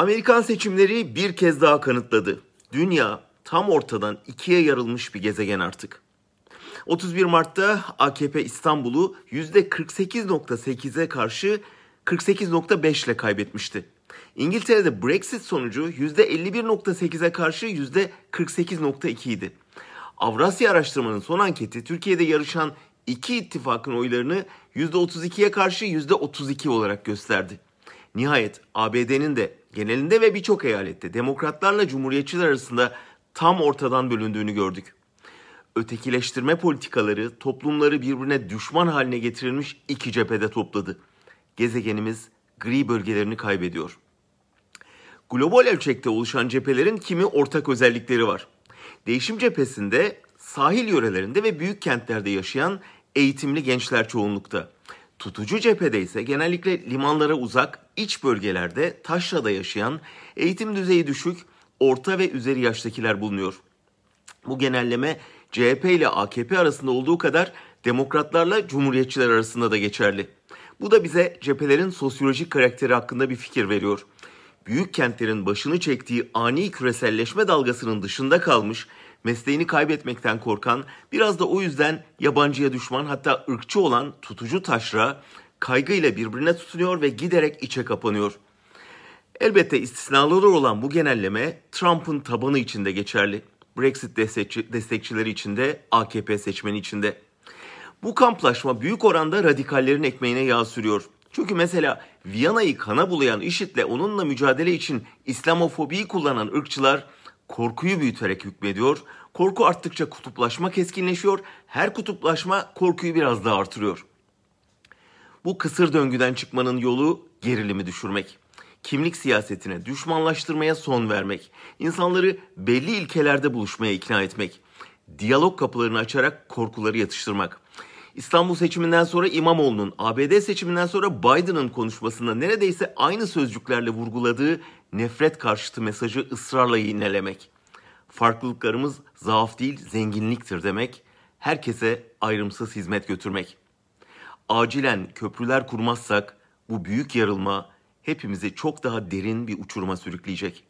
Amerikan seçimleri bir kez daha kanıtladı. Dünya tam ortadan ikiye yarılmış bir gezegen artık. 31 Mart'ta AKP İstanbul'u %48.8'e karşı 48.5 ile kaybetmişti. İngiltere'de Brexit sonucu %51.8'e karşı %48.2 idi. Avrasya Araştırma'nın son anketi Türkiye'de yarışan iki ittifakın oylarını %32'ye karşı %32 olarak gösterdi. Nihayet ABD'nin de genelinde ve birçok eyalette demokratlarla cumhuriyetçiler arasında tam ortadan bölündüğünü gördük. Ötekileştirme politikaları toplumları birbirine düşman haline getirilmiş iki cephede topladı. Gezegenimiz gri bölgelerini kaybediyor. Global ölçekte oluşan cephelerin kimi ortak özellikleri var. Değişim cephesinde sahil yörelerinde ve büyük kentlerde yaşayan eğitimli gençler çoğunlukta. Tutucu cephede ise genellikle limanlara uzak, iç bölgelerde taşrada yaşayan, eğitim düzeyi düşük, orta ve üzeri yaştakiler bulunuyor. Bu genelleme CHP ile AKP arasında olduğu kadar demokratlarla cumhuriyetçiler arasında da geçerli. Bu da bize cephelerin sosyolojik karakteri hakkında bir fikir veriyor. Büyük kentlerin başını çektiği ani küreselleşme dalgasının dışında kalmış, mesleğini kaybetmekten korkan, biraz da o yüzden yabancıya düşman hatta ırkçı olan tutucu taşra kaygıyla birbirine tutunuyor ve giderek içe kapanıyor. Elbette istisnaları olan bu genelleme Trump'ın tabanı içinde geçerli. Brexit destekçi, destekçileri içinde, AKP seçmeni içinde. Bu kamplaşma büyük oranda radikallerin ekmeğine yağ sürüyor. Çünkü mesela Viyana'yı kana bulayan IŞİD'le onunla mücadele için İslamofobiyi kullanan ırkçılar korkuyu büyüterek hükmediyor. Korku arttıkça kutuplaşma keskinleşiyor. Her kutuplaşma korkuyu biraz daha artırıyor. Bu kısır döngüden çıkmanın yolu gerilimi düşürmek. Kimlik siyasetine, düşmanlaştırmaya son vermek. insanları belli ilkelerde buluşmaya ikna etmek. Diyalog kapılarını açarak korkuları yatıştırmak. İstanbul seçiminden sonra İmamoğlu'nun, ABD seçiminden sonra Biden'ın konuşmasında neredeyse aynı sözcüklerle vurguladığı nefret karşıtı mesajı ısrarla yinelemek. Farklılıklarımız zaaf değil zenginliktir demek, herkese ayrımsız hizmet götürmek. Acilen köprüler kurmazsak bu büyük yarılma hepimizi çok daha derin bir uçuruma sürükleyecek.